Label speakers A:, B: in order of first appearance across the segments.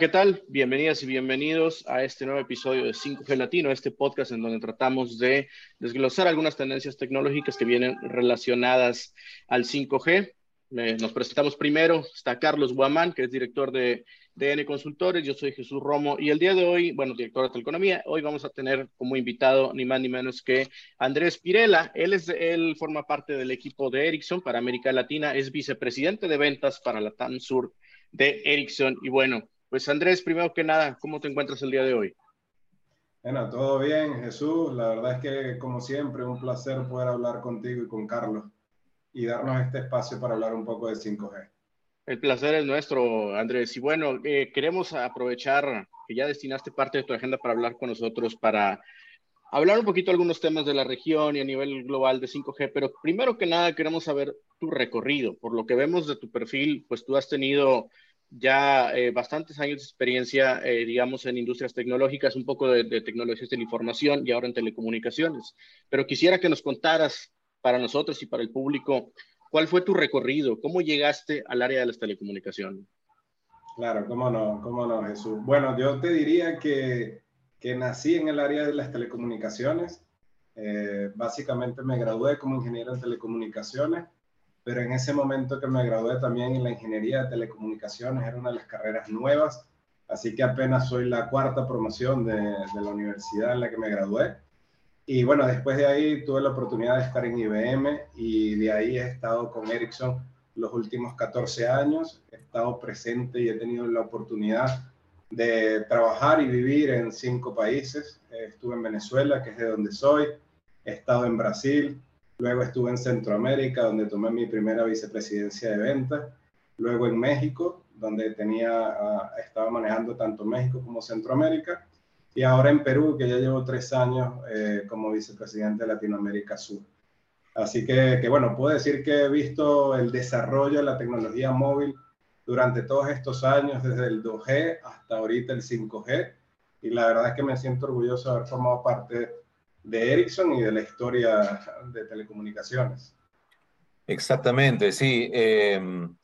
A: ¿qué tal? Bienvenidas y bienvenidos a este nuevo episodio de 5G Latino, este podcast en donde tratamos de desglosar algunas tendencias tecnológicas que vienen relacionadas al 5G. nos presentamos primero, está Carlos Guamán, que es director de DN Consultores, yo soy Jesús Romo y el día de hoy, bueno, director de Teleconomía, hoy vamos a tener como invitado ni más ni menos que Andrés Pirela. Él, es, él forma parte del equipo de Ericsson para América Latina, es vicepresidente de ventas para la TAM Sur de Ericsson y bueno, pues Andrés, primero que nada, ¿cómo te encuentras el día de hoy?
B: Bueno, todo bien, Jesús. La verdad es que, como siempre, un placer poder hablar contigo y con Carlos y darnos este espacio para hablar un poco de 5G.
A: El placer es nuestro, Andrés. Y bueno, eh, queremos aprovechar que ya destinaste parte de tu agenda para hablar con nosotros, para hablar un poquito de algunos temas de la región y a nivel global de 5G, pero primero que nada queremos saber tu recorrido. Por lo que vemos de tu perfil, pues tú has tenido ya eh, bastantes años de experiencia, eh, digamos, en industrias tecnológicas, un poco de, tecnologías de la información y ahora en telecomunicaciones. Pero quisiera que nos contaras para nosotros y para el público, ¿cuál fue tu recorrido? ¿Cómo llegaste al área de las telecomunicaciones?
B: Claro, cómo no, cómo no, Jesús. Bueno, yo te diría que, que nací en el área de las telecomunicaciones. Eh, básicamente me gradué como ingeniero en telecomunicaciones pero en ese momento que me gradué también en la ingeniería de telecomunicaciones, era una de las carreras nuevas, así que apenas soy la cuarta promoción de, de la universidad en la que me gradué. Y bueno, después de ahí tuve la oportunidad de estar en IBM y de ahí he estado con Ericsson los últimos 14 años. He estado presente y he tenido la oportunidad de trabajar y vivir en cinco países. Estuve en Venezuela, que es de donde soy. He estado en Brasil, Luego estuve en Centroamérica, donde tomé mi primera vicepresidencia de ventas. Luego en México, donde tenía, ah, estaba manejando tanto México como Centroamérica. Y ahora en Perú, que ya llevo tres años eh, como vicepresidente de Latinoamérica Sur. Así que, que, bueno, puedo decir que he visto el desarrollo de la tecnología móvil durante todos estos años, desde el 2G hasta ahorita el 5G. Y la verdad es que me siento orgulloso de haber formado parte de Ericsson y de la historia de telecomunicaciones.
C: Exactamente, sí. Em,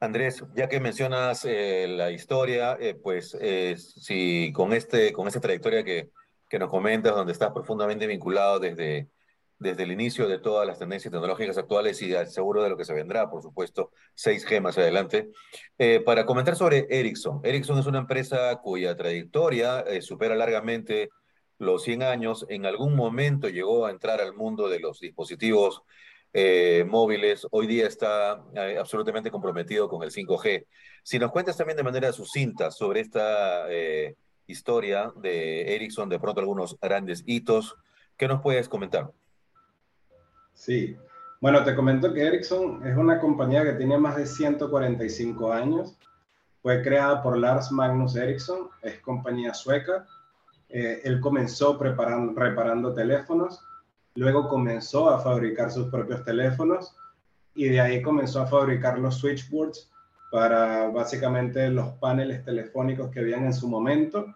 C: Andrés, ya que mencionas eh, la historia, eh, pues eh, si con, este, con esta trayectoria que, que, nos comentas, donde estás profundamente vinculado desde, desde el inicio de todas las tendencias tecnológicas actuales y seguro de lo que se vendrá, por supuesto, 6G más adelante, para comentar sobre Ericsson. Ericsson es una empresa cuya trayectoria supera largamente los 100 años, en algún momento llegó a entrar al mundo de los dispositivos eh, móviles, hoy día está eh, absolutamente comprometido con el 5G. Si nos cuentas también de manera sucinta sobre esta eh, historia de Ericsson, de pronto algunos grandes hitos, ¿qué nos puedes comentar?
B: Sí, bueno, te comento que Ericsson es una compañía que tiene más de 145 años. Fue creada por Lars Magnus Ericsson, es compañía sueca eh, él comenzó preparando, reparando teléfonos, luego comenzó a fabricar sus propios teléfonos y de ahí comenzó a fabricar los switchboards para básicamente los paneles telefónicos que habían en su momento.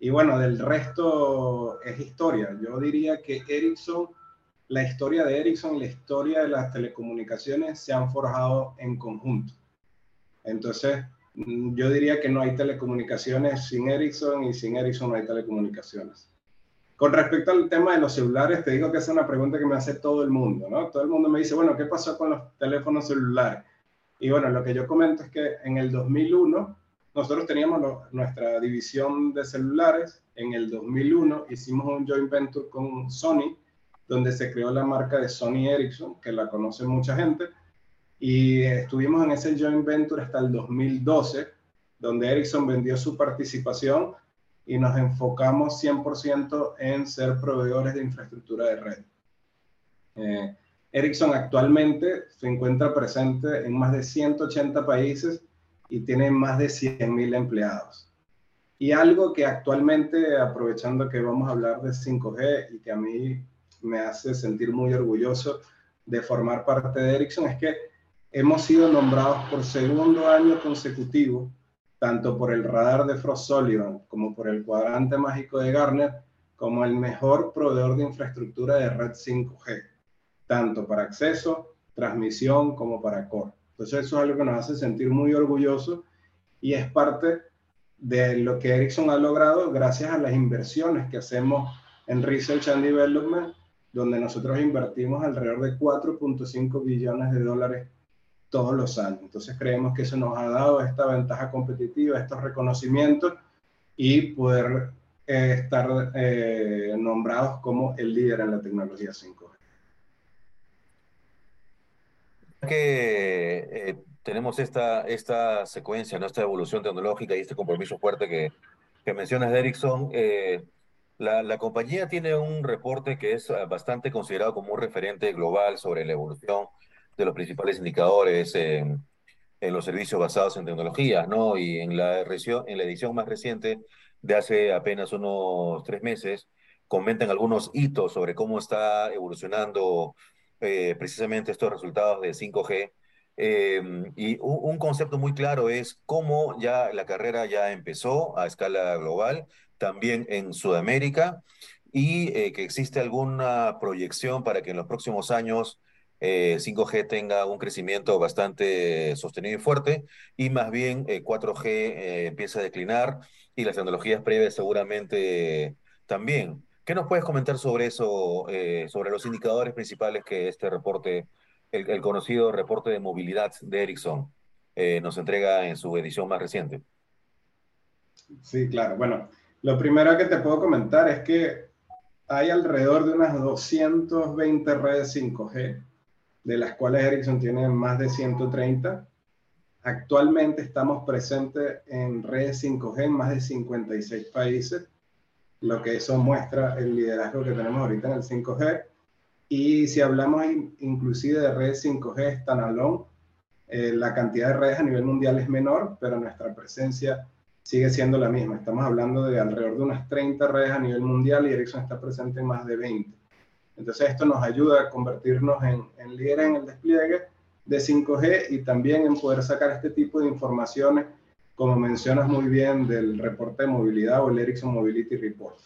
B: Y bueno, del resto es historia. Yo diría que Ericsson, la historia de Ericsson y la historia de las telecomunicaciones se han forjado en conjunto. Entonces, yo diría que no hay telecomunicaciones sin Ericsson y sin Ericsson no hay telecomunicaciones. Con respecto al tema de los celulares, te digo que es una pregunta que me hace todo el mundo, ¿no? Todo el mundo me dice, bueno, ¿qué pasó con los teléfonos celulares? Y bueno, lo que yo comento es que en el 2001 nosotros teníamos nuestra división de celulares. En el 2001 hicimos un joint venture con Sony, donde se creó la marca de Sony Ericsson, que la conoce mucha gente y estuvimos en ese joint venture hasta el 2012, donde Ericsson vendió su participación y nos enfocamos 100% en ser proveedores de infraestructura de red. Eh, Ericsson actualmente se encuentra presente en más de 180 países y tiene más de 100.000 empleados. Y algo que actualmente, aprovechando que vamos a hablar de 5G y que a mí me hace sentir muy orgulloso de formar parte de Ericsson, es que hemos sido nombrados por segundo año consecutivo, tanto por el radar de Frost Sullivan como por el cuadrante mágico de Garner, como el mejor proveedor de infraestructura de red 5G, tanto para acceso, transmisión como para core. Entonces eso es algo que nos hace sentir muy orgullosos y es parte de lo que Ericsson ha logrado gracias a las inversiones que hacemos en Research and Development, donde nosotros invertimos alrededor de 4.5 billones de dólares todos los años. Entonces creemos que eso nos ha dado esta ventaja competitiva, estos reconocimientos y poder eh, estar eh, nombrados como el líder en la tecnología 5G.
C: Que eh, tenemos esta, esta secuencia, esta evolución tecnológica y este compromiso fuerte que, que mencionas de Ericsson, la, la, compañía tiene un reporte que es bastante considerado como un referente global sobre la evolución de los principales indicadores en, los servicios basados en tecnología, ¿no? Y en la, en la edición más reciente de hace apenas unos tres meses, comentan algunos hitos sobre cómo está evolucionando eh, precisamente estos resultados de 5G. Em, y un, un, concepto muy claro es cómo ya la carrera ya empezó a escala global, también en Sudamérica, y eh, que existe alguna proyección para que en los próximos años 5G eh, tenga un crecimiento bastante sostenido y fuerte, y más bien 4G eh, empieza a declinar y las tecnologías previas seguramente también. ¿Qué nos puedes comentar sobre eso, eh, sobre los indicadores principales que este reporte, el, conocido reporte de movilidad de Ericsson, nos entrega en su edición más reciente?
B: Sí, claro. Bueno, lo primero que te puedo comentar es que hay alrededor de unas 220 redes 5G de las cuales Ericsson tiene más de 130. Actualmente estamos presentes en redes 5G en más de 56 países, lo que eso muestra el liderazgo que tenemos ahorita en el 5G. Y si hablamos inclusive de redes 5G standalone, eh, la cantidad de redes a nivel mundial es menor, pero nuestra presencia sigue siendo la misma. Estamos hablando de alrededor de unas 30 redes a nivel mundial y Ericsson está presente en más de 20. Entonces esto nos ayuda a convertirnos en, en líderes en el despliegue de 5G y también en poder sacar este tipo de informaciones, como mencionas muy bien del reporte de movilidad o el Ericsson Mobility Report.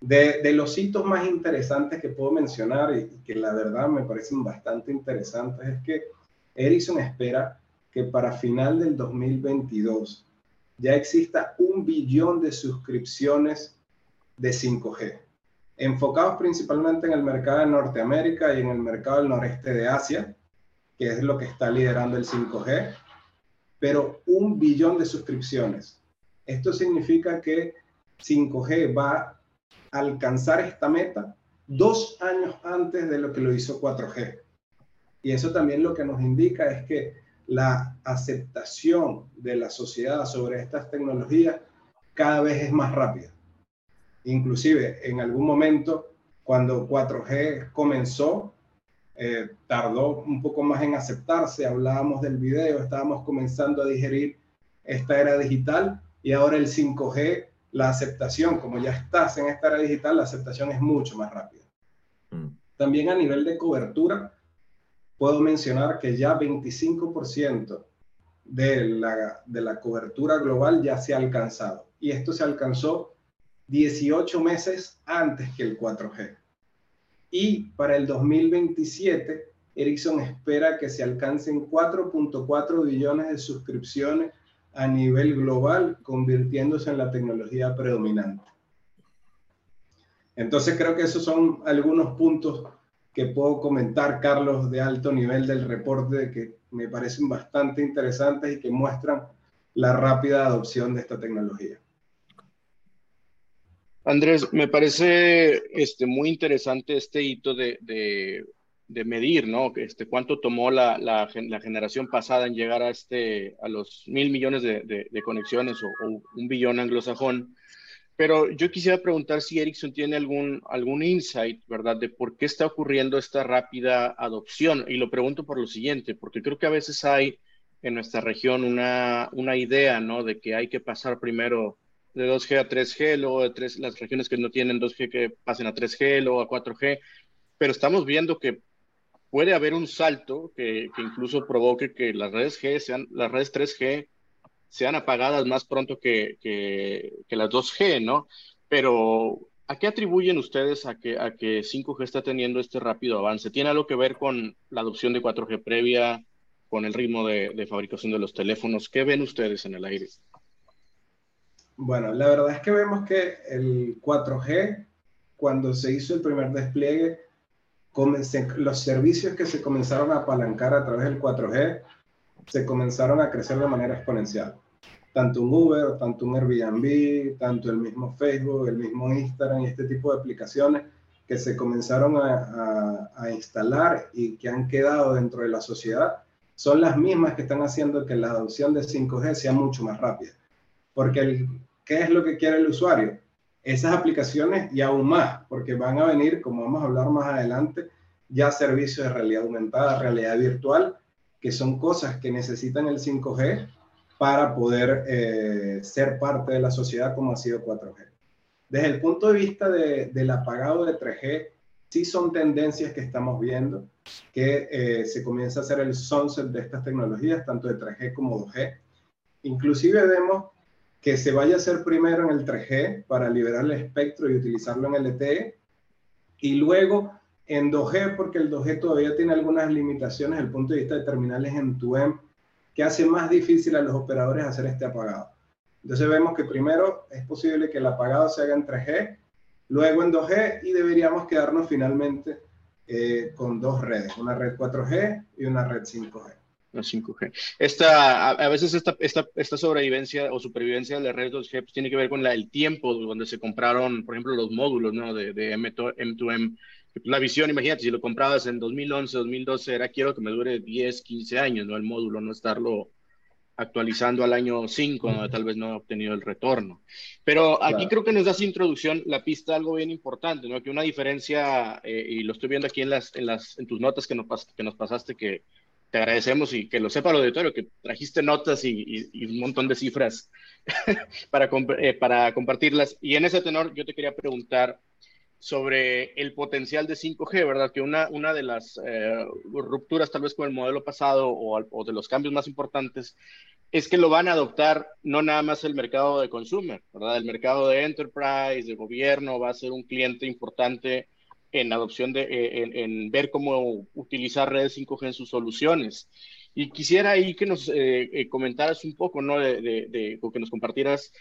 B: De, de los hitos más interesantes que puedo mencionar y, que la verdad me parecen bastante interesantes es que Ericsson espera que para final del 2022 ya exista un billón de suscripciones de 5G enfocados principalmente en el mercado de Norteamérica y en el mercado del noreste de Asia, que es lo que está liderando el 5G, pero un billón de suscripciones. Esto significa que 5G va a alcanzar esta meta dos años antes de lo que lo hizo 4G. Y eso también lo que nos indica es que la aceptación de la sociedad sobre estas tecnologías cada vez es más rápida. Inclusive en algún momento, cuando 4G comenzó, eh, tardó un poco más en aceptarse, hablábamos del video, estábamos comenzando a digerir esta era digital y ahora el 5G, la aceptación, como ya estás en esta era digital, la aceptación es mucho más rápida. Mm. También a nivel de cobertura, puedo mencionar que ya 25% de la, de la cobertura global ya se ha alcanzado y esto se alcanzó 18 meses antes que el 4G. Y para el 2027, Ericsson espera que se alcancen 4.4 billones de suscripciones a nivel global, convirtiéndose en la tecnología predominante. Entonces creo que esos son algunos puntos que puedo comentar, Carlos, de alto nivel del reporte que me parecen bastante interesantes y que muestran la rápida adopción de esta tecnología.
A: Andrés, me parece este, muy interesante este hito de, medir, ¿no? Este, cuánto tomó la, generación pasada en llegar a, este, a los mil millones de, conexiones o, un billón anglosajón. Pero yo quisiera preguntar si Ericsson tiene algún, algún insight, ¿verdad?, de por qué está ocurriendo esta rápida adopción. Y lo pregunto por lo siguiente, porque creo que a veces hay en nuestra región una, una idea, ¿no?, de que hay que pasar primero de 2G a 3G, luego de tres, las regiones que no tienen 2G que pasen a 3G, luego a 4G, pero estamos viendo que puede haber un salto que, que incluso provoque que las redes G sean, las redes 3G sean apagadas más pronto que, que, que, las 2G, ¿no? Pero, ¿a qué atribuyen ustedes a que, a que 5G está teniendo este rápido avance? ¿Tiene algo que ver con la adopción de 4G previa, con el ritmo de, de fabricación de los teléfonos? ¿Qué ven ustedes en el aire?
B: Bueno, la verdad es que vemos que el 4G, cuando se hizo el primer despliegue, los servicios que se comenzaron a apalancar a través del 4G se comenzaron a crecer de manera exponencial. Tanto un Uber, tanto un Airbnb, tanto el mismo Facebook, el mismo Instagram y este tipo de aplicaciones que se comenzaron a, a, instalar y que han quedado dentro de la sociedad son las mismas que están haciendo que la adopción de 5G sea mucho más rápida. Porque el, ¿qué es lo que quiere el usuario? Esas aplicaciones y aún más, porque van a venir, como vamos a hablar más adelante, ya servicios de realidad aumentada, realidad virtual, que son cosas que necesitan el 5G para poder eh, ser parte de la sociedad como ha sido 4G. Desde el punto de vista del apagado de 3G, sí son tendencias que estamos viendo, que eh, se comienza a hacer el sunset de estas tecnologías, tanto de 3G como 2G. Inclusive vemos que se vaya a hacer primero en el 3G para liberar el espectro y utilizarlo en LTE, y luego en 2G, porque el 2G todavía tiene algunas limitaciones desde el punto de vista de terminales en tu M, que hace más difícil a los operadores hacer este apagado. Entonces vemos que primero es posible que el apagado se haga en 3G, luego en 2G y deberíamos quedarnos finalmente eh, con dos redes, una red 4G y una red 5G.
A: La 5G. Esta, a, veces esta, esta, esta, sobrevivencia o supervivencia de la red 2G pues, tiene que ver con la, el tiempo donde se compraron, por ejemplo, los módulos ¿no? de, de M2M. La visión, imagínate, si lo comprabas en 2011, 2012, era quiero que me dure 10, 15 años, ¿no? El módulo, no estarlo actualizando al año 5, donde tal vez no ha obtenido el retorno. Pero aquí creo que nos das introducción la pista algo bien importante, ¿no? Que una diferencia, eh, y lo estoy viendo aquí en, las, en, las, en tus notas que nos, que nos pasaste, que te agradecemos y que lo sepa el auditorio, que trajiste notas y, y, un montón de cifras para, eh, para compartirlas. Y en ese tenor yo te quería preguntar sobre el potencial de 5G, ¿verdad? Que una, una de las eh, rupturas tal vez con el modelo pasado o, de los cambios más importantes es que lo van a adoptar no nada más el mercado de consumer, ¿verdad? El mercado de enterprise, de gobierno, va a ser un cliente importante en adopción de, eh, en, ver cómo utilizar redes 5G en sus soluciones. Y quisiera ahí que nos eh, comentaras un poco, ¿no? De, de, o que nos compartieras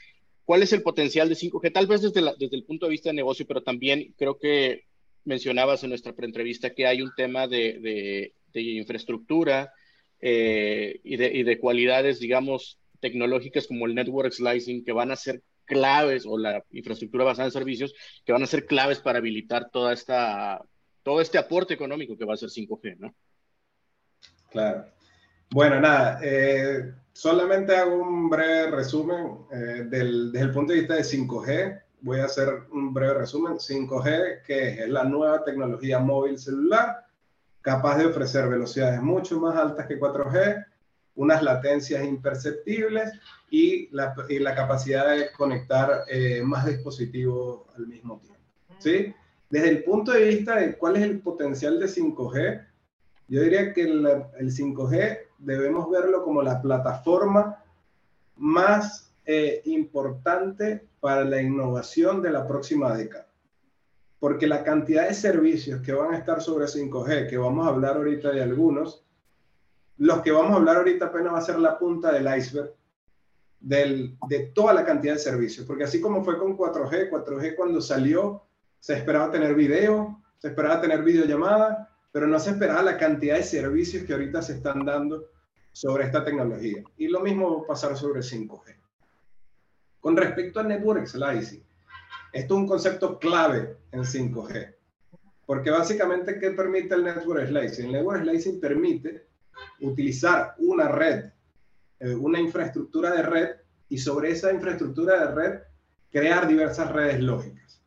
A: ¿Cuál es el potencial de 5G? Tal vez desde, desde el punto de vista de negocio, pero también creo que mencionabas en nuestra preentrevista que hay un tema de, de, infraestructura eh, y, y, de, cualidades, digamos, tecnológicas como el network slicing que van a ser claves o la infraestructura basada en servicios que van a ser claves para habilitar toda esta, todo este aporte económico que va a ser 5G, ¿no?
B: Claro. Bueno, nada, eh, solamente hago un breve resumen eh, desde el punto de vista de 5G. Voy a hacer un breve resumen. 5G, que es la nueva tecnología móvil celular, capaz de ofrecer velocidades mucho más altas que 4G, unas latencias imperceptibles y la, y la capacidad de conectar eh, más dispositivos al mismo tiempo. ¿sí? Desde el punto de vista de cuál es el potencial de 5G, yo diría que el, el 5G debemos verlo como la plataforma más eh, importante para la innovación de la próxima década. Porque la cantidad de servicios que van a estar sobre 5G, que vamos a hablar ahorita de algunos, los que vamos a hablar ahorita apenas va a ser la punta del iceberg del, de toda la cantidad de servicios. Porque así como fue con 4G, 4G cuando salió se esperaba tener video, se esperaba tener videollamada, pero no se esperaba la cantidad de servicios que ahorita se están dando sobre esta tecnología. Y lo mismo va a pasar sobre 5G. Con respecto al network slicing, esto es un concepto clave en 5G. Porque básicamente, ¿qué permite el network slicing? El network slicing permite utilizar una red, eh, una infraestructura de red, y sobre esa infraestructura de red crear diversas redes lógicas.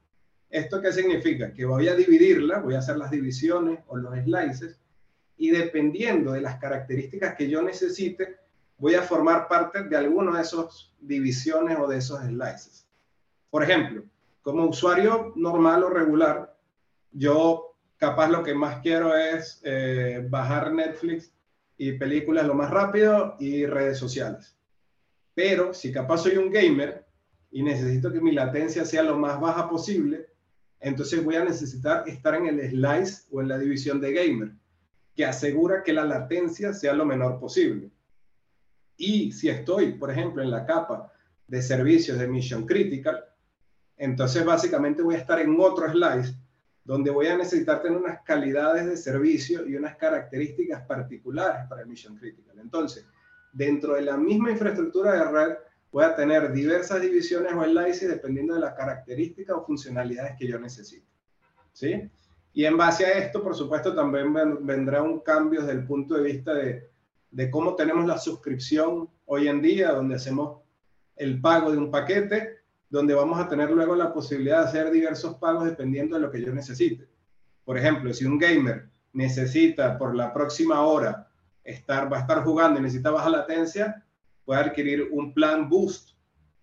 B: ¿Esto qué significa? Que voy a dividirla, voy a hacer las divisiones o los slices y dependiendo de las características que yo necesite, voy a formar parte de alguna de esas divisiones o de esos slices. Por ejemplo, como usuario normal o regular, yo capaz lo que más quiero es eh, bajar Netflix y películas lo más rápido y redes sociales. Pero si capaz soy un gamer y necesito que mi latencia sea lo más baja posible, entonces voy a necesitar estar en el slice o en la división de gamer que asegura que la latencia sea lo menor posible. Y si estoy, por ejemplo, en la capa de servicios de Mission Critical. Entonces, básicamente voy a estar en otro slice donde voy a necesitar tener unas calidades de servicio y unas características particulares para el Mission Critical. Entonces, dentro de la misma infraestructura de red, voy a tener diversas divisiones o slices dependiendo de las características o funcionalidades que yo necesito. ¿Sí? Y en base a esto, por supuesto, también vendrá un cambio desde el punto de vista de cómo tenemos la suscripción hoy en día, donde hacemos el pago de un paquete, donde vamos a tener luego la posibilidad de hacer diversos pagos dependiendo de lo que yo necesite. Por ejemplo, si un gamer necesita por la próxima hora estar, va a estar jugando y necesita baja latencia, puede adquirir un plan boost,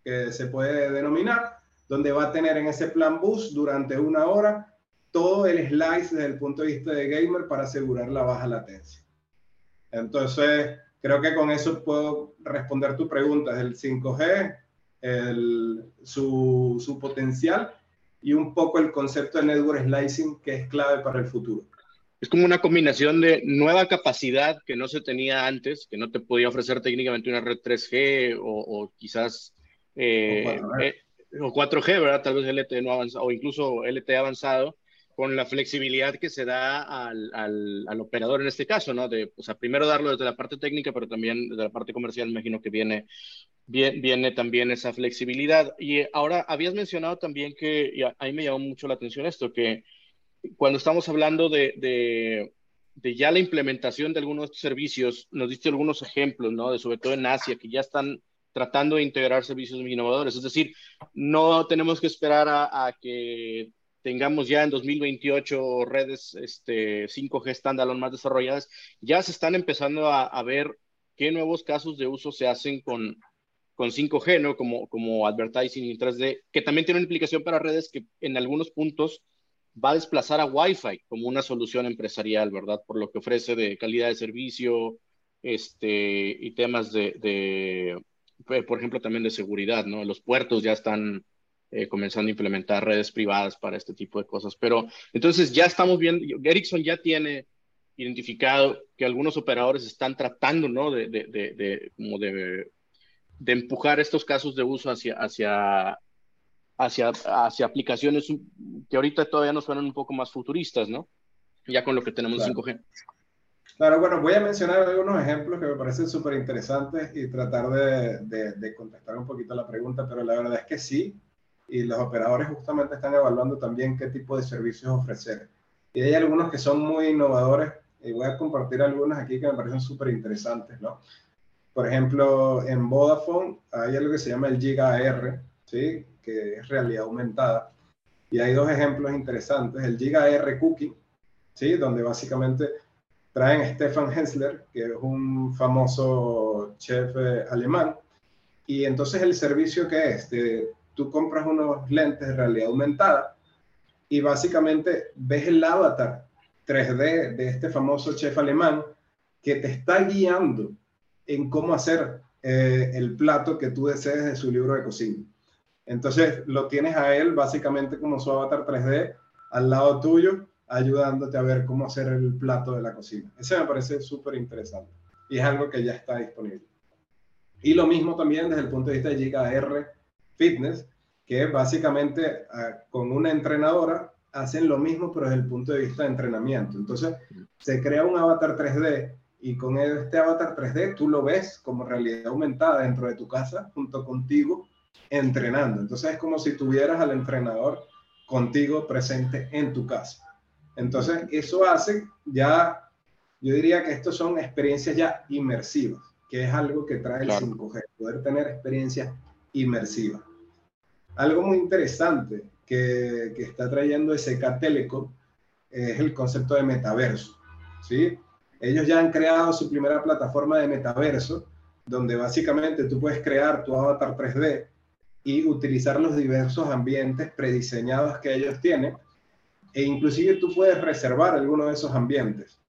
B: que se puede denominar, donde va a tener en ese plan boost durante una hora todo el slice desde el punto de vista de gamer para asegurar la baja latencia. Entonces, creo que con eso puedo responder tu pregunta del 5G, su, su potencial y un poco el concepto de network slicing que es clave para el futuro.
A: Es como una combinación de nueva capacidad que no se tenía antes, que no te podía ofrecer técnicamente una red 3G o, quizás eh, o, 4G. Eh, ¿verdad? Tal vez LTE no avanzado o incluso LTE avanzado, con la flexibilidad que se da al, al, al, operador en este caso, ¿no? De, o sea, primero darlo desde la parte técnica, pero también desde la parte comercial, imagino que viene, viene, también esa flexibilidad. Y ahora habías mencionado también que, y a, mí me llamó mucho la atención esto, que cuando estamos hablando de, de, ya la implementación de algunos servicios, nos diste algunos ejemplos, ¿no? De sobre todo en Asia, que ya están tratando de integrar servicios innovadores. Es decir, no tenemos que esperar a que tengamos ya en 2028 redes este, 5G standalone más desarrolladas, ya se están empezando a, ver qué nuevos casos de uso se hacen con, con 5G, ¿no? Como, como advertising y 3D, que también tiene una implicación para redes que en algunos puntos va a desplazar a Wi-Fi como una solución empresarial, ¿verdad? Por lo que ofrece de calidad de servicio este, y temas de, de, por ejemplo, también de seguridad, ¿no? Los puertos ya están eh, comenzando a implementar redes privadas para este tipo de cosas. Pero entonces ya estamos viendo, Ericsson ya tiene identificado que algunos operadores están tratando, ¿no? De, de, de, como de, de empujar estos casos de uso hacia, hacia, hacia, hacia aplicaciones que ahorita todavía nos suenan un poco más futuristas, ¿no? Ya con lo que tenemos
B: claro.
A: 5G.
B: Claro, bueno, voy a mencionar algunos ejemplos que me parecen súper interesantes y tratar de, de, de, contestar un poquito la pregunta, pero la verdad es que sí, y los operadores justamente están evaluando también qué tipo de servicios ofrecer. Y hay algunos que son muy innovadores y voy a compartir algunos aquí que me parecen súper interesantes, ¿no? Por ejemplo, en Vodafone hay algo que se llama el Giga R, ¿sí? Que es realidad aumentada. Y hay dos ejemplos interesantes. El Giga R Cookie, ¿sí? Donde básicamente traen Stefan Hensler, que es un famoso chef alemán. Y entonces el servicio que es de tú compras unos lentes de realidad aumentada y básicamente ves el avatar 3D de este famoso chef alemán que te está guiando en cómo hacer eh, el plato que tú desees de su libro de cocina. Entonces lo tienes a él básicamente como su avatar 3D al lado tuyo, ayudándote a ver cómo hacer el plato de la cocina. Ese me parece súper interesante y es algo que ya está disponible. Y lo mismo también desde el punto de vista de Giga R Fitness, que básicamente ah, con una entrenadora hacen lo mismo, pero desde el punto de vista de entrenamiento. Entonces, se crea un avatar 3D y con este avatar 3D tú lo ves como realidad aumentada dentro de tu casa junto contigo entrenando. Entonces, es como si tuvieras al entrenador contigo presente en tu casa. Entonces, eso hace ya, yo diría que estos son experiencias ya inmersivas, que es algo que trae claro. el 5G, poder tener experiencias inmersivas. Algo muy interesante que, que está trayendo SK Telecom es el concepto de metaverso. ¿sí? Ellos ya han creado su primera plataforma de metaverso, donde básicamente tú puedes crear tu avatar 3D y utilizar los diversos ambientes prediseñados que ellos tienen, e inclusive tú puedes reservar alguno de esos ambientes.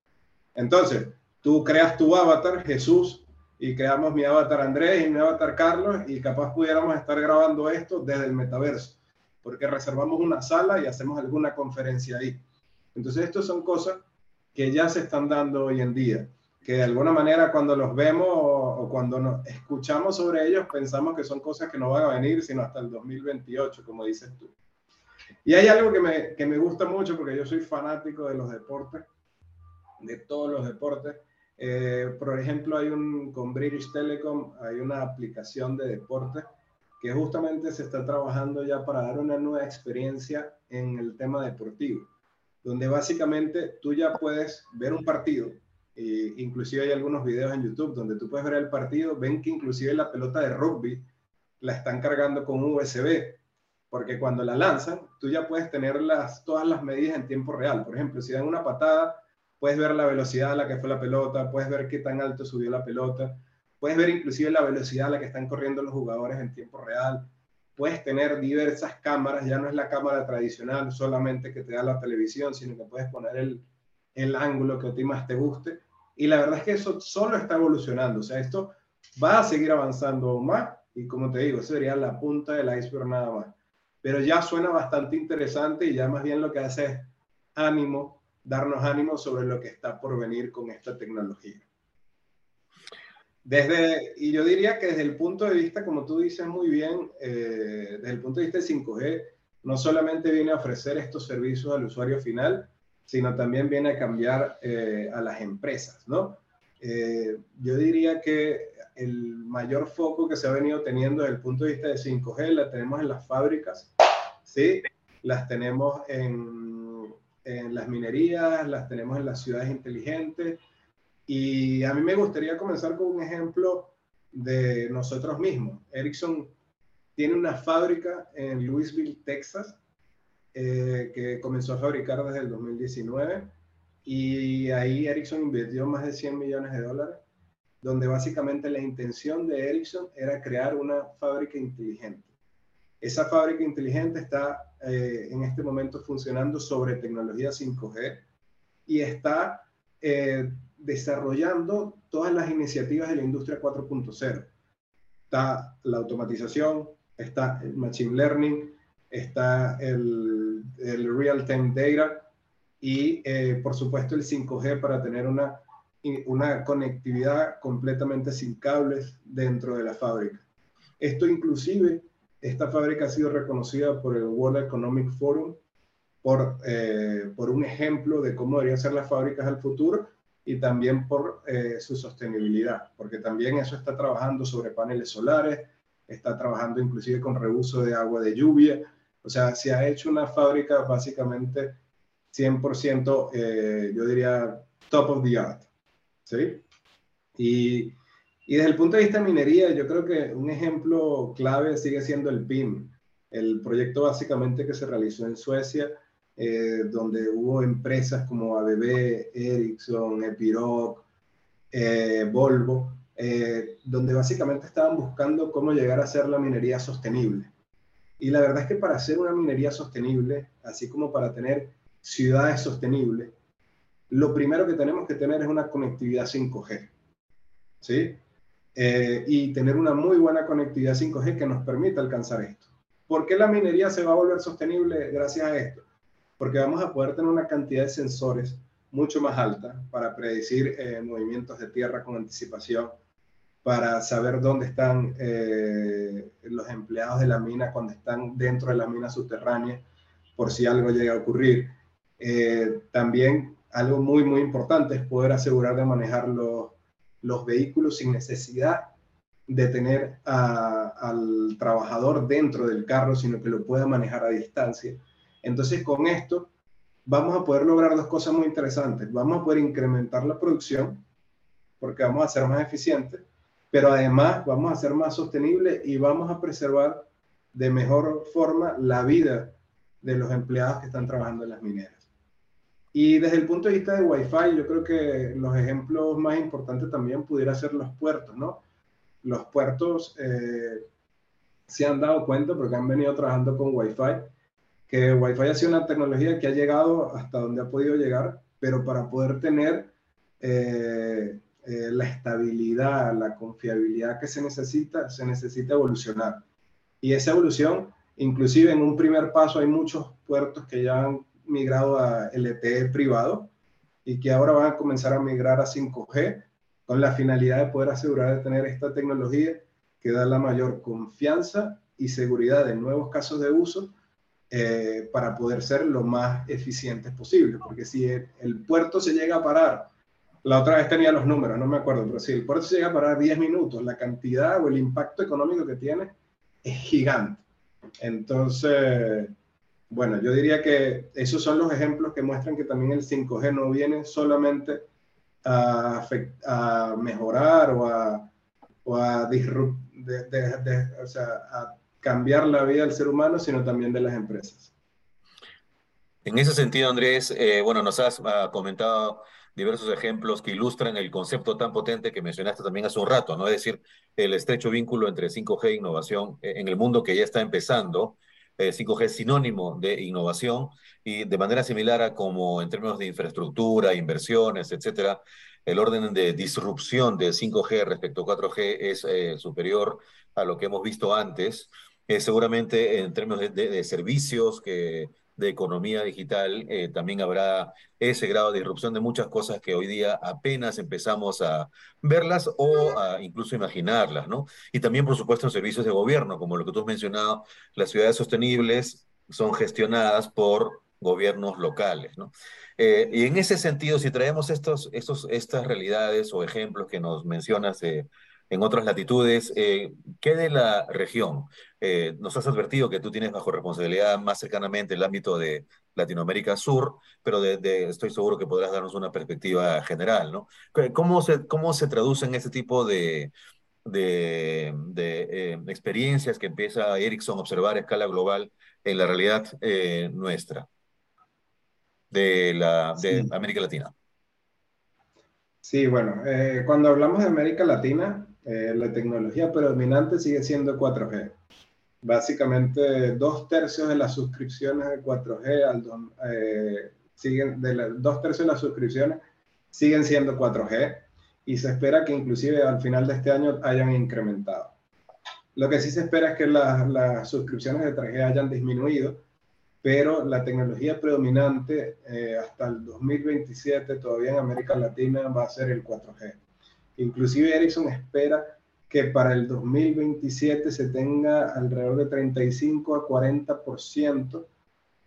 B: Entonces, tú creas tu avatar, Jesús, y creamos mi avatar Andrés y mi avatar Carlos y capaz pudiéramos estar grabando esto desde el metaverso, porque reservamos una sala y hacemos alguna conferencia ahí. Entonces, estas son cosas que ya se están dando hoy en día. que de alguna manera cuando los vemos o, cuando nos escuchamos sobre ellos pensamos que son cosas que no van a venir sino hasta el 2028, como dices tú. Y hay algo que me, que me gusta mucho porque yo soy fanático de los deportes, de todos los deportes. Eh, por ejemplo, hay un, con British Telecom, hay una aplicación de deportes que justamente se está trabajando ya para dar una nueva experiencia en el tema deportivo, donde básicamente tú ya puedes ver un partido e inclusive hay algunos videos en YouTube donde tú puedes ver el partido, ven que inclusive la pelota de rugby la están cargando con USB, porque cuando la lanzan, tú ya puedes tener las, todas las medidas en tiempo real. Por ejemplo, si dan una patada, puedes ver la velocidad a la que fue la pelota, puedes ver qué tan alto subió la pelota, puedes ver inclusive la velocidad a la que están corriendo los jugadores en tiempo real, puedes tener diversas cámaras, ya no es la cámara tradicional solamente que te da la televisión, sino que puedes poner el, el ángulo que a ti más te guste. Y la verdad es que eso solo está evolucionando. O sea, esto va a seguir avanzando más. Y como te digo, eso sería la punta del iceberg nada más. Pero ya suena bastante interesante y ya más bien lo que hace es ánimo, darnos ánimo sobre lo que está por venir con esta tecnología. Desde, y yo diría que desde el punto de vista, como tú dices muy bien, eh, desde el punto de vista de 5G, no solamente viene a ofrecer estos servicios al usuario final, sino también viene a cambiar eh, a las empresas, ¿no? Eh, yo diría que el mayor foco que se ha venido teniendo desde el punto de vista de 5G la tenemos en las fábricas, ¿sí? Las tenemos en, en las minerías, las tenemos en las ciudades inteligentes. Y a mí me gustaría comenzar con un ejemplo de nosotros mismos. Ericsson tiene una fábrica en Louisville, Texas, eh, que comenzó a fabricar desde el 2019 y ahí Ericsson invirtió más de 100 millones de dólares, donde básicamente la intención de Ericsson era crear una fábrica inteligente. Esa fábrica inteligente está eh, en este momento funcionando sobre tecnología 5G y está eh, desarrollando todas las iniciativas de la industria 4.0. Está la automatización, está el machine learning, está el el real-time data y, eh, por supuesto, el 5G para tener una, una conectividad completamente sin cables dentro de la fábrica. Esto inclusive, esta fábrica ha sido reconocida por el World Economic Forum por, eh, por un ejemplo de cómo deberían ser las fábricas al futuro y también por eh, su sostenibilidad, porque también eso está trabajando sobre paneles solares, está trabajando inclusive con reuso de agua de lluvia, o sea, se ha hecho una fábrica básicamente 100%, eh, yo diría, top of the art. ¿Sí? Y, y, desde el punto de vista de minería, yo creo que un ejemplo clave sigue siendo el PIM, el proyecto básicamente que se realizó en Suecia, eh, donde hubo empresas como ABB, Ericsson, Epiroc, eh, Volvo, donde básicamente estaban buscando cómo llegar a ser la minería sostenible. Y la verdad es que para hacer una minería sostenible, así como para tener ciudades sostenibles, lo primero que tenemos que tener es una conectividad 5G. ¿Sí? Eh, y tener una muy buena conectividad 5G que nos permita alcanzar esto. ¿Por qué la minería se va a volver sostenible gracias a esto? Porque vamos a poder tener una cantidad de sensores mucho más alta para predecir eh, movimientos de tierra con anticipación, para saber dónde están eh, los empleados de la mina cuando están dentro de la mina subterránea, por si algo llega a ocurrir. También algo muy, muy importante es poder asegurar de manejar los, los vehículos sin necesidad de tener al trabajador dentro del carro, sino que lo pueda manejar a distancia. Entonces, con esto vamos a poder lograr dos cosas muy interesantes. Vamos a poder incrementar la producción, porque vamos a ser más eficientes, pero además vamos a ser más sostenibles y vamos a preservar de mejor forma la vida de los empleados que están trabajando en las mineras. Y desde el punto de vista de Wi-Fi, yo creo que los ejemplos más importantes también pudiera ser los puertos, ¿no? Los puertos eh, se han dado cuenta porque han venido trabajando con Wi-Fi, que Wi-Fi ha sido una tecnología que ha llegado hasta donde ha podido llegar, pero para poder tener eh, eh, la estabilidad, la confiabilidad que se necesita, se necesita evolucionar. Y esa evolución, inclusive en un primer paso, hay muchos puertos que ya han migrado a LTE privado y que ahora van a comenzar a migrar a 5G con la finalidad de poder asegurar de tener esta tecnología que da la mayor confianza y seguridad en nuevos casos de uso eh, para poder ser lo más eficientes posible. Porque si el, puerto se llega a parar, la otra vez tenía los números, no me acuerdo, pero si el puerto se llega a parar 10 minutos, la cantidad o el impacto económico que tiene es gigante. Entonces, bueno, yo diría que esos son los ejemplos que muestran que también el 5G no viene solamente a, a mejorar o a, o a, o sea, a cambiar la vida del ser humano, sino también de las empresas.
C: En ese sentido, Andrés, eh, bueno, nos has ah, comentado diversos ejemplos que ilustran el concepto tan potente que mencionaste también hace un rato, ¿no? Es decir, el estrecho vínculo entre 5G e innovación eh, en el mundo que ya está empezando. 5G eh, es sinónimo de innovación y de manera similar a como en términos de infraestructura, inversiones, etcétera, el orden de disrupción de 5G respecto a 4G es superior a lo que hemos visto antes. Eh, seguramente en términos de, servicios, que, de economía digital, eh, también habrá ese grado de disrupción de muchas cosas que hoy día apenas empezamos a verlas o a incluso imaginarlas, ¿no? Y también, por supuesto, en servicios de gobierno, como lo que tú has mencionado, las ciudades sostenibles son gestionadas por gobiernos locales, ¿no? Eh, y en ese sentido, si traemos estos, estos, estas realidades o ejemplos que nos mencionas, en otras latitudes. Eh, ¿Qué de la región? Eh, nos has advertido que tú tienes bajo responsabilidad más cercanamente el ámbito de Latinoamérica Sur, pero de, estoy seguro que podrás darnos una perspectiva general, ¿no? ¿Cómo se, cómo se traducen este tipo de, de, eh, experiencias que empieza Ericsson a observar a escala global en la realidad nuestra de, la, de América Latina?
B: Sí, bueno, cuando hablamos de América Latina, eh, la tecnología predominante sigue siendo 4G. Básicamente, dos tercios de las suscripciones de 4G al, eh, siguen, de dos tercios de las suscripciones siguen siendo 4G y se espera que inclusive al final de este año hayan incrementado. Lo que sí se espera es que las suscripciones de 3G hayan disminuido, pero la tecnología predominante eh, hasta el 2027 todavía en América Latina va a ser el 4G. Inclusive Ericsson espera que para el 2027 se tenga alrededor de 35 a 40%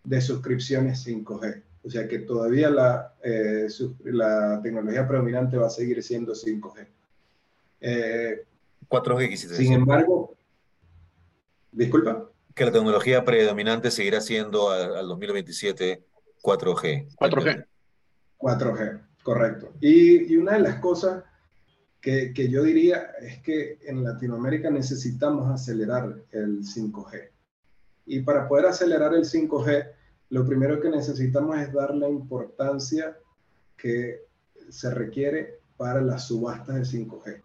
B: de suscripciones 5G. O sea que todavía la, eh, la tecnología predominante va a seguir siendo 5G.
C: 4G,
B: Sin embargo, disculpa.
C: Que la tecnología predominante seguirá siendo al 2027 4G.
A: 4G.
B: 4G, correcto. Y, y una de las cosas que, yo diría es que en Latinoamérica necesitamos acelerar el 5G. Y para poder acelerar el 5G, lo primero que necesitamos es dar la importancia que se requiere para las subastas de 5G.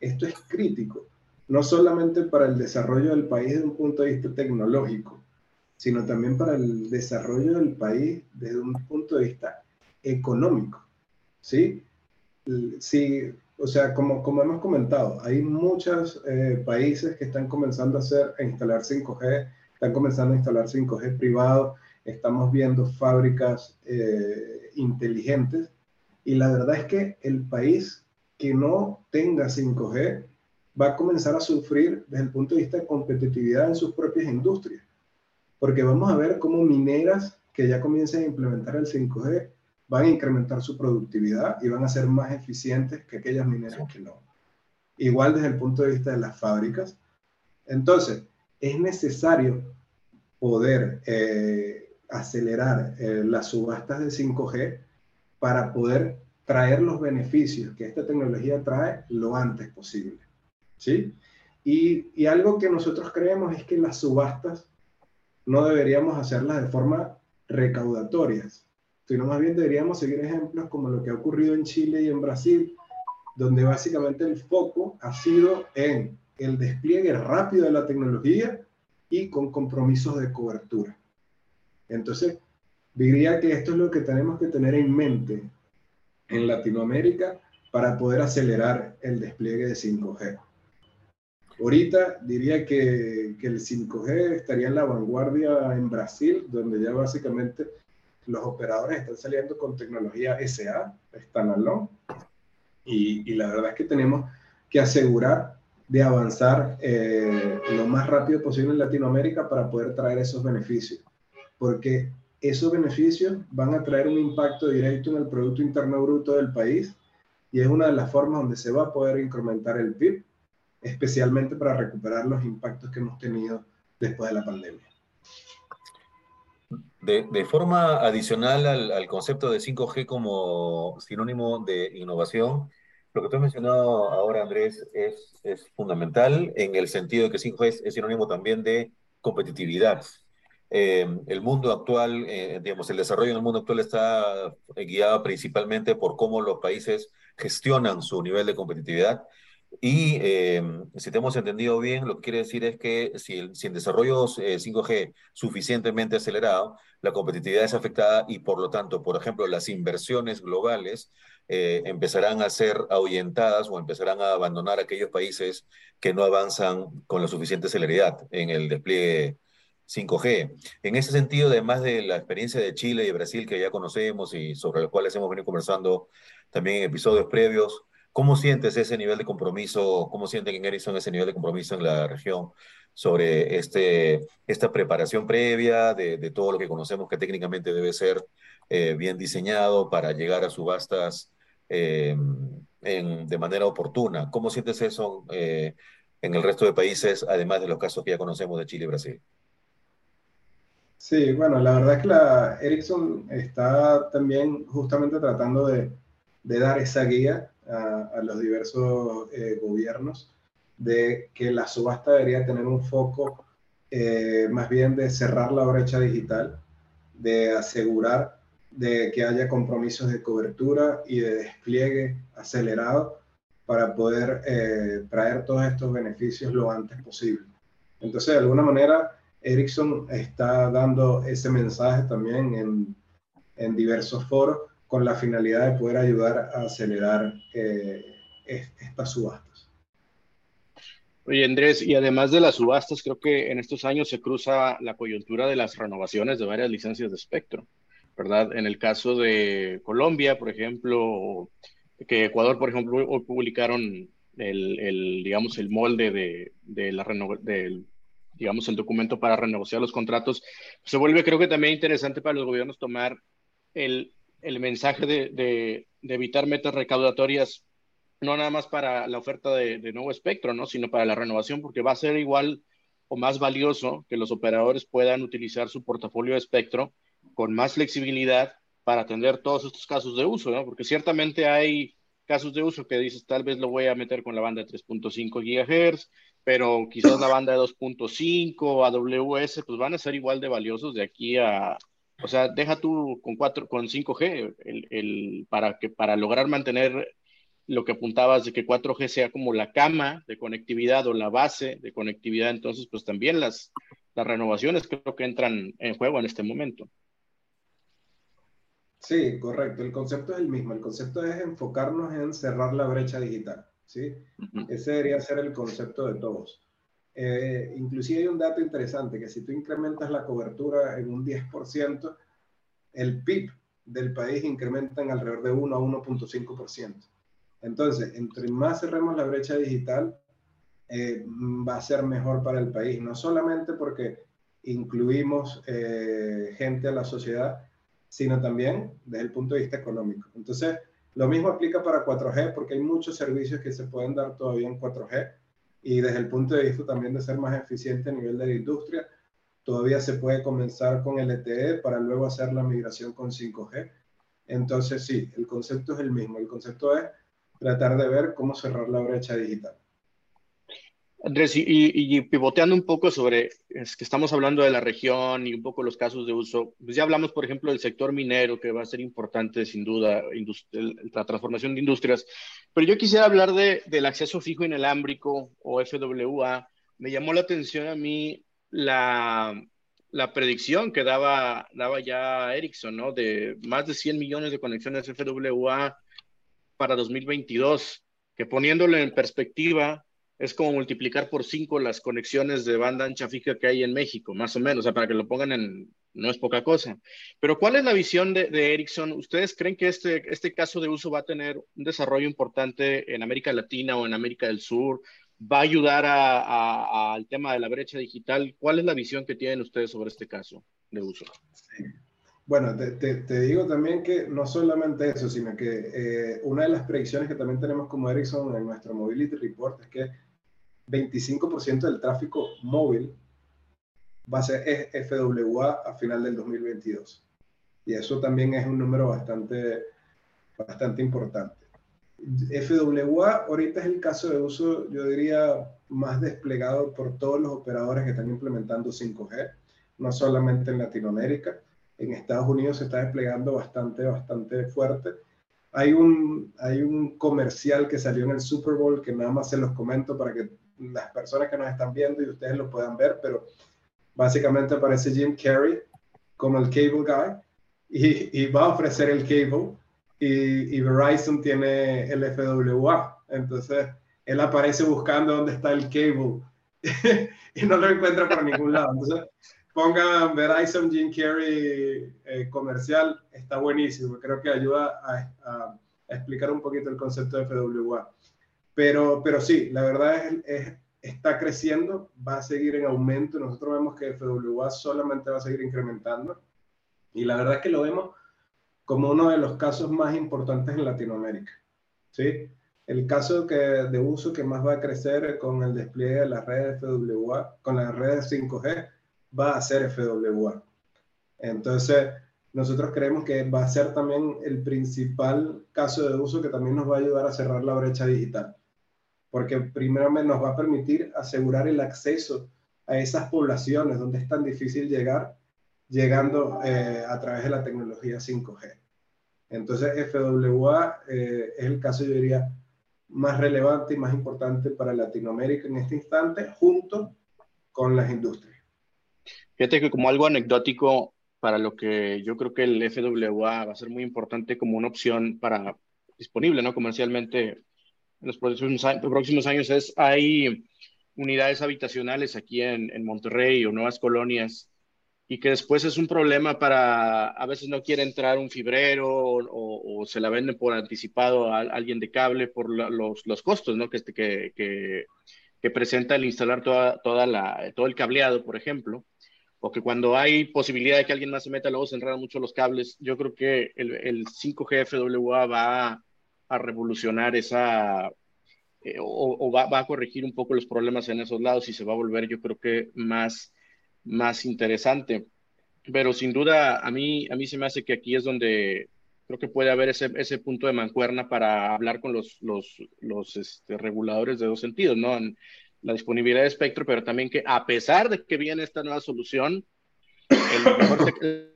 B: Esto es crítico, no solamente para el desarrollo del país desde un punto de vista tecnológico, sino también para el desarrollo del país desde un punto de vista económico. ¿sí? Si o sea, como, como hemos comentado, hay muchos eh, países que están comenzando a, hacer, a instalar 5G, están comenzando a instalar 5G privado, estamos viendo fábricas eh, inteligentes. Y la verdad es que el país que no tenga 5G va a comenzar a sufrir desde el punto de vista de competitividad en sus propias industrias, porque vamos a ver cómo mineras que ya comiencen a implementar el 5G van a incrementar su productividad y van a ser más eficientes que aquellas mineras que no. Igual desde el punto de vista de las fábricas. Entonces, es necesario poder eh, acelerar eh, las subastas de 5G para poder traer los beneficios que esta tecnología trae lo antes posible. ¿Sí? Y, y algo que nosotros creemos es que las subastas no deberíamos hacerlas de forma recaudatorias, sino más bien deberíamos seguir ejemplos como lo que ha ocurrido en Chile y en Brasil, donde básicamente el foco ha sido en el despliegue rápido de la tecnología y con compromisos de cobertura. Entonces, diría que esto es lo que tenemos que tener en mente en Latinoamérica para poder acelerar el despliegue de 5G. Ahorita diría que, que el 5G estaría en la vanguardia en Brasil, donde ya básicamente los operadores están saliendo con tecnología SA, standalone, Y, la verdad es que tenemos que asegurar de avanzar eh, lo más rápido posible en Latinoamérica para poder traer esos beneficios, porque esos beneficios van a traer un impacto directo en el Producto Interno Bruto del país y es una de las formas donde se va a poder incrementar el PIB, especialmente para recuperar los impactos que hemos tenido después de la pandemia.
C: De, forma adicional al, concepto de 5G como sinónimo de innovación, lo que tú has mencionado ahora, Andrés, es, fundamental en el sentido de que 5G es, sinónimo también de competitividad. Eh, el mundo actual, eh, digamos, el desarrollo en el mundo actual está guiado principalmente por cómo los países gestionan su nivel de competitividad y eh, si te hemos entendido bien, lo que quiere decir es que si el, desarrollo 5G eh, suficientemente acelerado, la competitividad es afectada y por lo tanto, por ejemplo, las inversiones globales eh, empezarán a ser ahuyentadas o empezarán a abandonar aquellos países que no avanzan con la suficiente celeridad en el despliegue 5G. En ese sentido, además de la experiencia de Chile y Brasil que ya conocemos y sobre las cuales hemos venido conversando también en episodios previos, ¿Cómo sientes ese nivel de compromiso? ¿Cómo sienten en Ericsson ese nivel de compromiso en la región sobre este, esta preparación previa de, de todo lo que conocemos que técnicamente debe ser eh, bien diseñado para llegar a subastas eh, en, de manera oportuna? ¿Cómo sientes eso eh, en el resto de países, además de los casos que ya conocemos de Chile y Brasil?
B: Sí, bueno, la verdad es que la Ericsson está también justamente tratando de, de dar esa guía a, los diversos eh, gobiernos de que la subasta debería tener un foco eh, más bien de cerrar la brecha digital, de asegurar de que haya compromisos de cobertura y de despliegue acelerado para poder eh, traer todos estos beneficios lo antes posible. Entonces, de alguna manera, Ericsson está dando ese mensaje también en, en diversos foros con la finalidad de poder ayudar a acelerar eh, estas subastas.
A: Oye, Andrés, y además de las subastas, creo que en estos años se cruza la coyuntura de las renovaciones de varias licencias de espectro, ¿verdad? En el caso de Colombia, por ejemplo, que Ecuador, por ejemplo, hoy publicaron el, digamos, el molde de, de la del, digamos, el documento para renegociar los contratos, se vuelve, creo que también interesante para los gobiernos tomar el, el mensaje de, evitar metas recaudatorias, no nada más para la oferta de, nuevo espectro, ¿no? sino para la renovación, porque va a ser igual o más valioso que los operadores puedan utilizar su portafolio de espectro con más flexibilidad para atender todos estos casos de uso, ¿no? porque ciertamente hay casos de uso que dices, tal vez lo voy a meter con la banda de 3.5 GHz, pero quizás la banda de 2.5 AWS, pues van a ser igual de valiosos de aquí a, o sea, deja tú con, cuatro, con 5G el, el, para, que, para lograr mantener lo que apuntabas de que 4G sea como la cama de conectividad o la base de conectividad, entonces pues también las, las renovaciones creo que entran en juego en este momento.
B: Sí, correcto. El concepto es el mismo. El concepto es enfocarnos en cerrar la brecha digital. ¿sí? Ese debería ser el concepto de todos. Eh, inclusive hay un dato interesante, que si tú incrementas la cobertura en un 10%, el PIB del país incrementa en alrededor de 1 a 1.5%. Entonces, entre más cerremos la brecha digital, eh, va a ser mejor para el país, no solamente porque incluimos eh, gente a la sociedad, sino también desde el punto de vista económico. Entonces, lo mismo aplica para 4G, porque hay muchos servicios que se pueden dar todavía en 4G y desde el punto de vista también de ser más eficiente a nivel de la industria, todavía se puede comenzar con LTE para luego hacer la migración con 5G. Entonces, sí, el concepto es el mismo. El concepto es tratar de ver cómo cerrar la brecha digital.
A: Andrés, y, pivoteando un poco sobre, es que estamos hablando de la región y un poco los casos de uso, pues ya hablamos, por ejemplo, del sector minero, que va a ser importante, sin duda, la transformación de industrias, pero yo quisiera hablar de, del acceso fijo inalámbrico o FWA. Me llamó la atención a mí la, la predicción que daba, daba ya Ericsson, ¿no? De más de 100 millones de conexiones FWA para 2022, que poniéndolo en perspectiva, es como multiplicar por cinco las conexiones de banda ancha fija que hay en México, más o menos, o sea, para que lo pongan en, no es poca cosa. Pero ¿cuál es la visión de, Ericsson? ¿Ustedes creen que este, este caso de uso va a tener un desarrollo importante en América Latina o en América del Sur? ¿Va a ayudar al tema de la brecha digital? ¿Cuál es la visión que tienen ustedes sobre este caso de uso?
B: Bueno, te, digo también que no solamente eso, sino que eh, una de las predicciones que también tenemos como Ericsson en nuestro Mobility Report es que 25% del tráfico móvil va a ser FWA a final del 2022. Y eso también es un número bastante, bastante importante. FWA ahorita es el caso de uso, yo diría, más desplegado por todos los operadores que están implementando 5G, no solamente en Latinoamérica. En Estados Unidos se está desplegando bastante, bastante fuerte hay un, hay un comercial que salió en el Super Bowl que nada más se los comento para que las personas que nos están viendo y ustedes lo puedan ver, pero básicamente aparece Jim Carrey como el cable guy y, va a ofrecer el cable y, Verizon tiene el FWA. Entonces él aparece buscando dónde está el cable y no lo encuentra por ningún lado. Entonces pongan Verizon Jim Carrey eh, comercial, está buenísimo. Creo que ayuda a, explicar un poquito el concepto de FWA. Pero, pero sí, la verdad es, está creciendo, va a seguir en aumento. Nosotros vemos que FWA solamente va a seguir incrementando. Y la verdad es que lo vemos como uno de los casos más importantes en Latinoamérica. ¿sí? El caso que, de uso que más va a crecer con el despliegue de las redes FWA, con las redes 5G, va a ser FWA. Entonces, nosotros creemos que va a ser también el principal caso de uso que también nos va a ayudar a cerrar la brecha digital. Porque primero nos va a permitir asegurar el acceso a esas poblaciones donde es tan difícil llegar, llegando eh, a través de la tecnología 5G. Entonces, FWA eh, es el caso, yo diría, más relevante y más importante para Latinoamérica en este instante, junto con las industrias.
A: Fíjate que como algo anecdótico para lo que yo creo que el FWA va a ser muy importante como una opción para disponible, ¿no? Comercialmente en los próximos años es, hay unidades habitacionales aquí en, en Monterrey o nuevas colonias y que después es un problema para, a veces no quiere entrar un fibrero o, se la venden por anticipado a, alguien de cable por los, los, costos, ¿no? Que, este, que, que, que presenta el instalar toda, toda la, todo el cableado, por ejemplo o que cuando hay posibilidad de que alguien más se meta, luego se enredan mucho los cables. Yo creo que el, el 5G FWA va a, revolucionar esa, eh, o, va, va, a corregir un poco los problemas en esos lados y se va a volver, yo creo que más, más interesante. Pero sin duda, a mí, a mí se me hace que aquí es donde creo que puede haber ese, ese punto de mancuerna para hablar con los, los, los este, reguladores de dos sentidos, ¿no? la disponibilidad de espectro, pero también que a pesar de que viene esta nueva solución, el,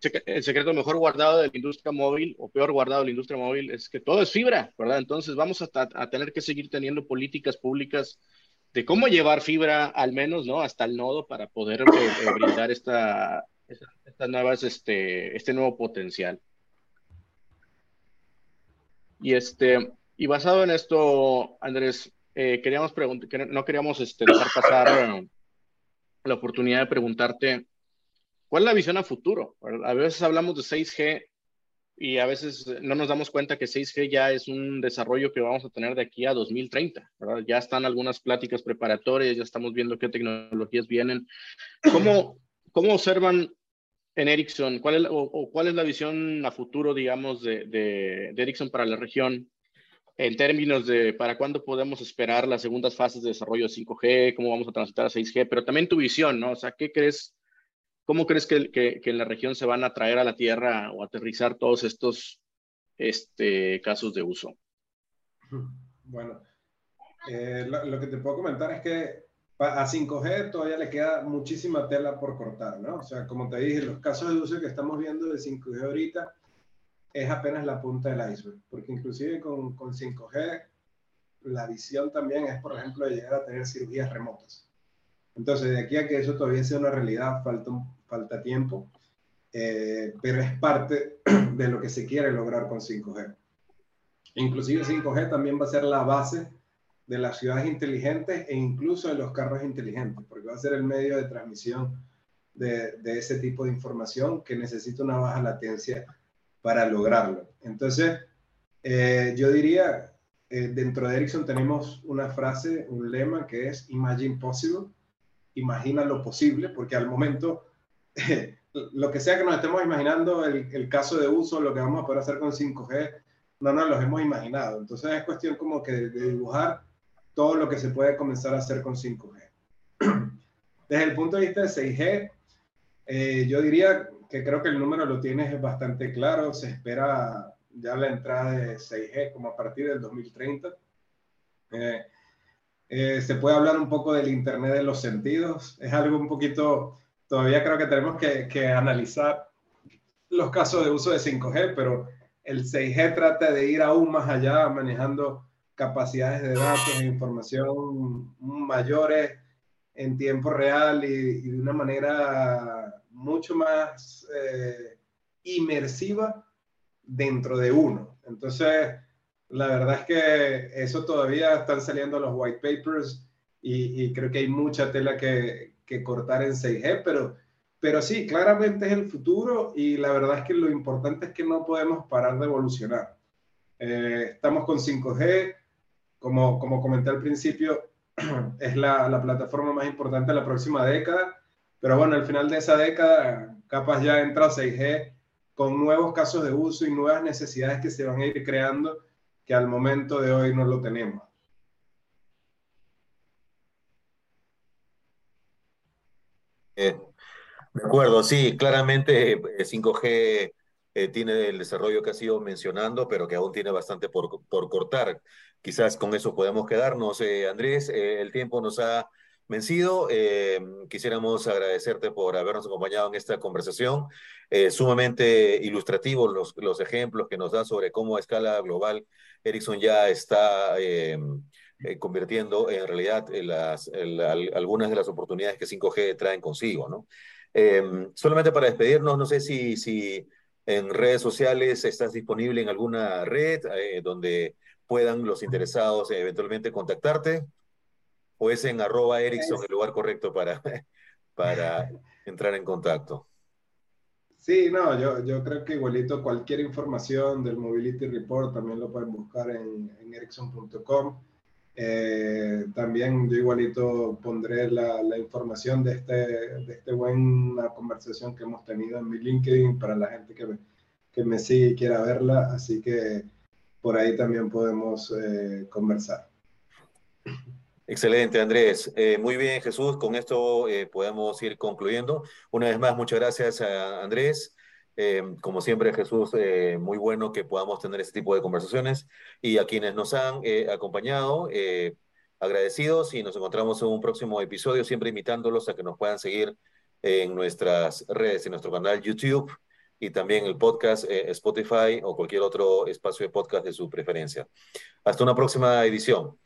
A: secreto mejor guardado de la industria móvil o peor guardado de la industria móvil es que todo es fibra, ¿verdad? Entonces vamos a, tener que seguir teniendo políticas públicas de cómo llevar fibra al menos, ¿no? Hasta el nodo para poder eh, eh, brindar esta, nuevas, este, este nuevo potencial. Y este, y basado en esto, Andrés, eh, queríamos no queríamos este, dejar pasar la oportunidad de preguntarte, ¿cuál es la visión a futuro? A veces hablamos de 6G y a veces no nos damos cuenta que 6G ya es un desarrollo que vamos a tener de aquí a 2030, ¿verdad? Ya están algunas pláticas preparatorias, ya estamos viendo qué tecnologías vienen. ¿Cómo, cómo observan en Ericsson, cuál es, o, cuál es la visión a futuro, digamos, de, de, de Ericsson para la región en términos de para cuándo podemos esperar las segundas fases de desarrollo de 5G, cómo vamos a transitar a 6G, pero también tu visión, ¿no? O sea, ¿qué crees, cómo crees que, que, en la región se van a traer a la Tierra o aterrizar todos estos este, casos de uso?
B: Bueno, eh, lo, que te puedo comentar es que a 5G todavía le queda muchísima tela por cortar, ¿no? O sea, como te dije, los casos de uso que estamos viendo de 5G ahorita, es apenas la punta del iceberg, porque inclusive con, con 5G la visión también es, por ejemplo, de llegar a tener cirugías remotas. Entonces, de aquí a que eso todavía sea una realidad, falta, falta tiempo, eh, pero es parte de lo que se quiere lograr con 5G. Inclusive 5G también va a ser la base de las ciudades inteligentes e incluso de los carros inteligentes, porque va a ser el medio de transmisión de, ese tipo de información que necesita una baja latencia para lograrlo. Entonces, eh, yo diría, eh, dentro de Ericsson tenemos una frase, un lema que es Imagine Possible, imagina lo posible, porque al momento, lo que sea que nos estemos imaginando, el, caso de uso, lo que vamos a poder hacer con 5G, no nos lo hemos imaginado. Entonces es cuestión como que de, dibujar todo lo que se puede comenzar a hacer con 5G. Desde el punto de vista de 6G, eh, yo diría que creo que el número lo tienes bastante claro. Se espera ya la entrada de 6G como a partir del 2030. Eh, eh, se puede hablar un poco del Internet de los sentidos. Es algo un poquito, todavía creo que tenemos que, analizar los casos de uso de 5G, pero el 6G trata de ir aún más allá, manejando capacidades de datos e información mayores en tiempo real y, de una manera mucho más eh, inmersiva dentro de uno. Entonces, la verdad es que eso todavía están saliendo los white papers y, creo que hay mucha tela que, que, cortar en 6G, pero, pero sí, claramente es el futuro y la verdad es que lo importante es que no podemos parar de evolucionar. Eh, estamos con 5G, como, como comenté al principio, es la, la, plataforma más importante de la próxima década, pero bueno, al final de esa década, capaz ya entra 6G con nuevos casos de uso y nuevas necesidades que se van a ir creando que al momento de hoy no lo tenemos.
C: Eh, de acuerdo, sí, claramente 5G eh, eh, tiene el desarrollo que ha sido mencionando, pero que aún tiene bastante por, por cortar. Quizás con eso podemos quedarnos. Andrés, el tiempo nos ha vencido. quisiéramos agradecerte por habernos acompañado en esta conversación. sumamente ilustrativos los, los ejemplos que nos da sobre cómo a escala global Ericsson ya está eh, eh, convirtiendo en realidad las, algunas de las oportunidades que 5G traen consigo, ¿no? Em, solamente para despedirnos, no sé si, si en redes sociales estás disponible en alguna red eh, donde puedan los interesados eventualmente contactarte, o es en arroba Ericsson el lugar correcto para, para entrar en contacto.
B: Sí, no, yo, yo creo que igualito cualquier información del Mobility Report también lo pueden buscar en, en ericsson.com. Eh, también yo igualito pondré la, la, información de, este, de este buena conversación que hemos tenido en mi LinkedIn para la gente que me, que me sigue y quiera verla. Así que por ahí también podemos eh, conversar.
C: Excelente, Andrés. Eh, muy bien, Jesús. Con esto eh, podemos ir concluyendo. Una vez más, muchas gracias a Andrés. Eh, como siempre, Jesús, muy bueno que podamos tener este tipo de conversaciones. Y a quienes nos han acompañado, agradecidos y nos encontramos en un próximo episodio, siempre invitándolos a que nos puedan seguir en nuestras redes, en nuestro canal YouTube y también el podcast Spotify o cualquier otro espacio de podcast de su preferencia. Hasta una próxima edición.